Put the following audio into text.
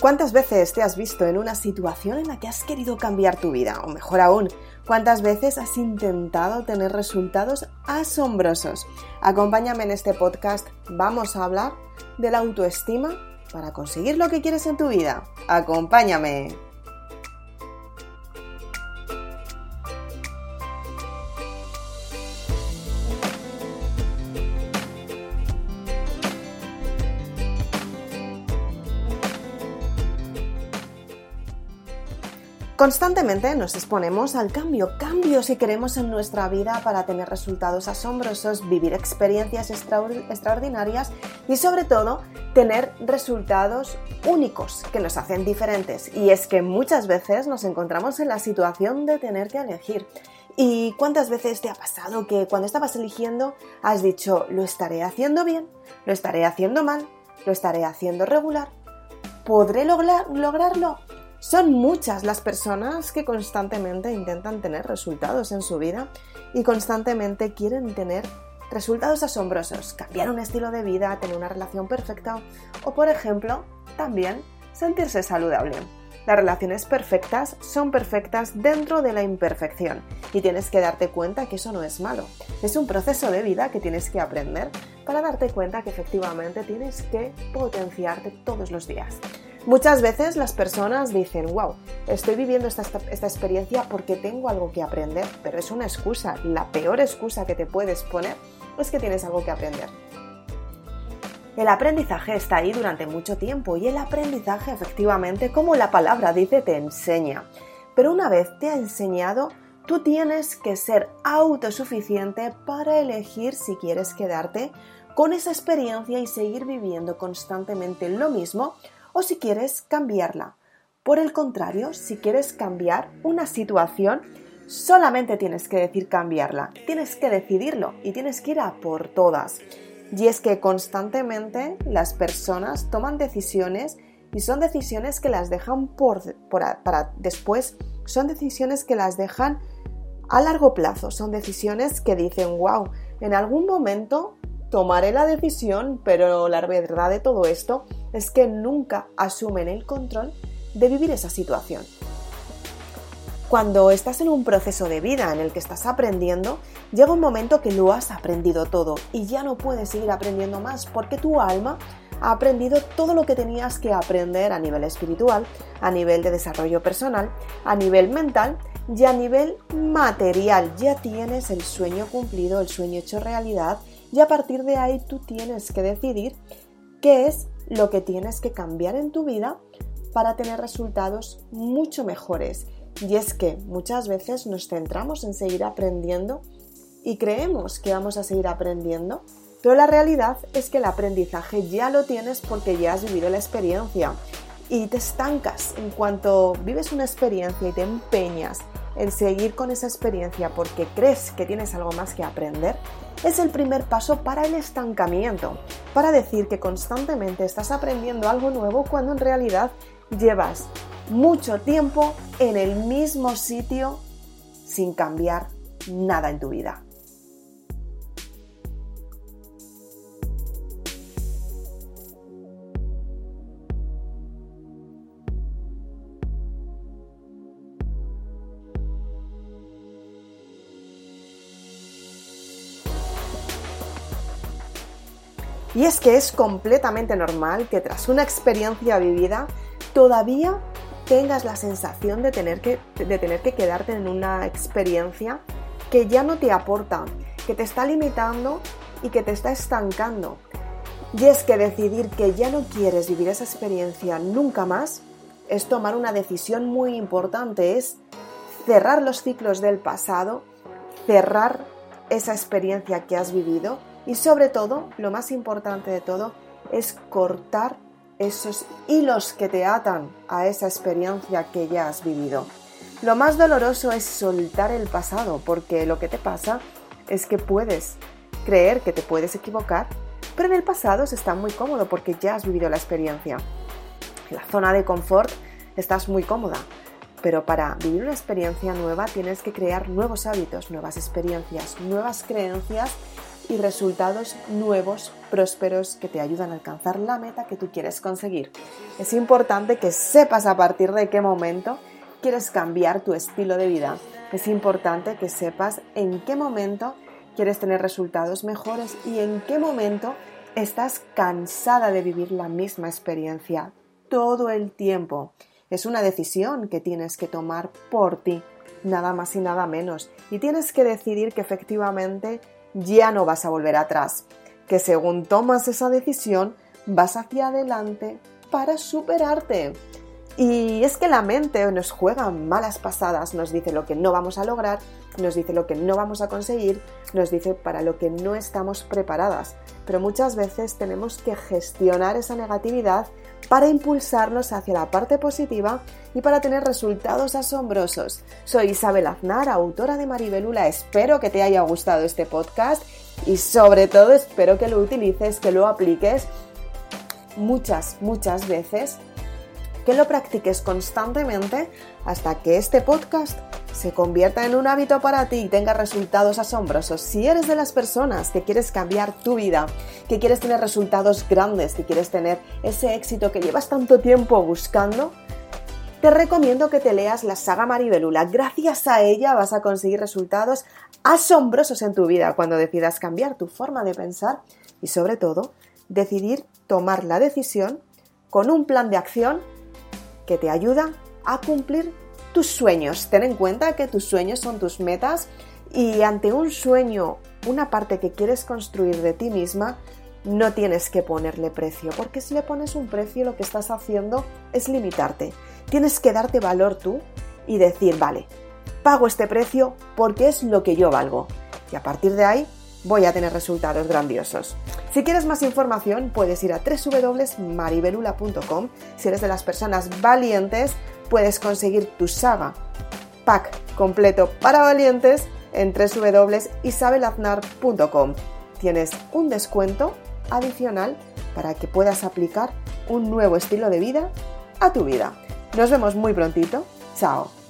¿Cuántas veces te has visto en una situación en la que has querido cambiar tu vida? O mejor aún, ¿cuántas veces has intentado tener resultados asombrosos? Acompáñame en este podcast. Vamos a hablar de la autoestima para conseguir lo que quieres en tu vida. Acompáñame. Constantemente nos exponemos al cambio, cambio si queremos en nuestra vida para tener resultados asombrosos, vivir experiencias extraordinarias y sobre todo tener resultados únicos que nos hacen diferentes. Y es que muchas veces nos encontramos en la situación de tener que elegir. ¿Y cuántas veces te ha pasado que cuando estabas eligiendo has dicho, lo estaré haciendo bien, lo estaré haciendo mal, lo estaré haciendo regular? ¿Podré lograrlo? Son muchas las personas que constantemente intentan tener resultados en su vida y constantemente quieren tener resultados asombrosos, cambiar un estilo de vida, tener una relación perfecta o, por ejemplo, también sentirse saludable. Las relaciones perfectas son perfectas dentro de la imperfección y tienes que darte cuenta que eso no es malo. Es un proceso de vida que tienes que aprender para darte cuenta que efectivamente tienes que potenciarte todos los días. Muchas veces las personas dicen, wow, estoy viviendo esta, experiencia porque tengo algo que aprender, pero es una excusa. La peor excusa que te puedes poner es que tienes algo que aprender. El aprendizaje está ahí durante mucho tiempo y el aprendizaje efectivamente, como la palabra dice, te enseña. Pero una vez te ha enseñado, tú tienes que ser autosuficiente para elegir si quieres quedarte con esa experiencia y seguir viviendo constantemente lo mismo o si quieres cambiarla. Por el contrario, si quieres cambiar una situación, solamente tienes que decir cambiarla, tienes que decidirlo y tienes que ir a por todas. Y es que constantemente las personas toman decisiones y son decisiones que las dejan por, para después, son decisiones que las dejan a largo plazo, son decisiones que dicen, wow, en algún momento tomaré la decisión, pero la verdad de todo esto es que nunca asumen el control de vivir esa situación. Cuando estás en un proceso de vida en el que estás aprendiendo, llega un momento que lo has aprendido todo y ya no puedes seguir aprendiendo más porque tu alma ha aprendido todo lo que tenías que aprender a nivel espiritual, a nivel de desarrollo personal, a nivel mental y a nivel material. Ya tienes el sueño cumplido, el sueño hecho realidad y a partir de ahí tú tienes que decidir qué es lo que tienes que cambiar en tu vida para tener resultados mucho mejores. Y es que muchas veces nos centramos en seguir aprendiendo y creemos que vamos a seguir aprendiendo, pero la realidad es que el aprendizaje ya lo tienes porque ya has vivido la experiencia y te estancas en cuanto vives una experiencia y te empeñas en seguir con esa experiencia porque crees que tienes algo más que aprender, es el primer paso para el estancamiento, para decir que constantemente estás aprendiendo algo nuevo cuando en realidad llevas mucho tiempo en el mismo sitio sin cambiar nada en tu vida. Y es que es completamente normal que tras una experiencia vivida todavía tengas la sensación de tener que, de tener que quedarte en una experiencia que ya no te aporta, que te está limitando y que te está estancando. Y es que decidir que ya no quieres vivir esa experiencia nunca más es tomar una decisión muy importante, es cerrar los ciclos del pasado, cerrar esa experiencia que has vivido y sobre todo, lo más importante de todo, es cortar esos hilos que te atan a esa experiencia que ya has vivido. Lo más doloroso es soltar el pasado, porque lo que te pasa es que puedes creer que te puedes equivocar, pero en el pasado se está muy cómodo porque ya has vivido la experiencia. En la zona de confort estás muy cómoda, pero para vivir una experiencia nueva tienes que crear nuevos hábitos, nuevas experiencias, nuevas creencias y resultados nuevos, prósperos, que te ayudan a alcanzar la meta que tú quieres conseguir. Es importante que sepas a partir de qué momento quieres cambiar tu estilo de vida. Es importante que sepas en qué momento quieres tener resultados mejores y en qué momento estás cansada de vivir la misma experiencia todo el tiempo. Es una decisión que tienes que tomar por ti, nada más y nada menos. Y tienes que decidir que efectivamente ya no vas a volver atrás, que según tomas esa decisión vas hacia adelante para superarte. Y es que la mente nos juega malas pasadas, nos dice lo que no vamos a lograr, nos dice lo que no vamos a conseguir, nos dice para lo que no estamos preparadas. Pero muchas veces tenemos que gestionar esa negatividad para impulsarnos hacia la parte positiva y para tener resultados asombrosos. Soy Isabel Aznar, autora de Maribelula. Espero que te haya gustado este podcast y sobre todo espero que lo utilices, que lo apliques muchas, muchas veces que lo practiques constantemente hasta que este podcast se convierta en un hábito para ti y tenga resultados asombrosos. Si eres de las personas que quieres cambiar tu vida, que quieres tener resultados grandes, que quieres tener ese éxito que llevas tanto tiempo buscando, te recomiendo que te leas la saga Maribelula. Gracias a ella vas a conseguir resultados asombrosos en tu vida cuando decidas cambiar tu forma de pensar y sobre todo decidir tomar la decisión con un plan de acción que te ayuda a cumplir tus sueños. Ten en cuenta que tus sueños son tus metas y ante un sueño, una parte que quieres construir de ti misma, no tienes que ponerle precio, porque si le pones un precio lo que estás haciendo es limitarte. Tienes que darte valor tú y decir, vale, pago este precio porque es lo que yo valgo. Y a partir de ahí voy a tener resultados grandiosos. Si quieres más información, puedes ir a www.maribelula.com. Si eres de las personas valientes, puedes conseguir tu saga pack completo para valientes en www.isabelaznar.com. Tienes un descuento adicional para que puedas aplicar un nuevo estilo de vida a tu vida. Nos vemos muy prontito. Chao.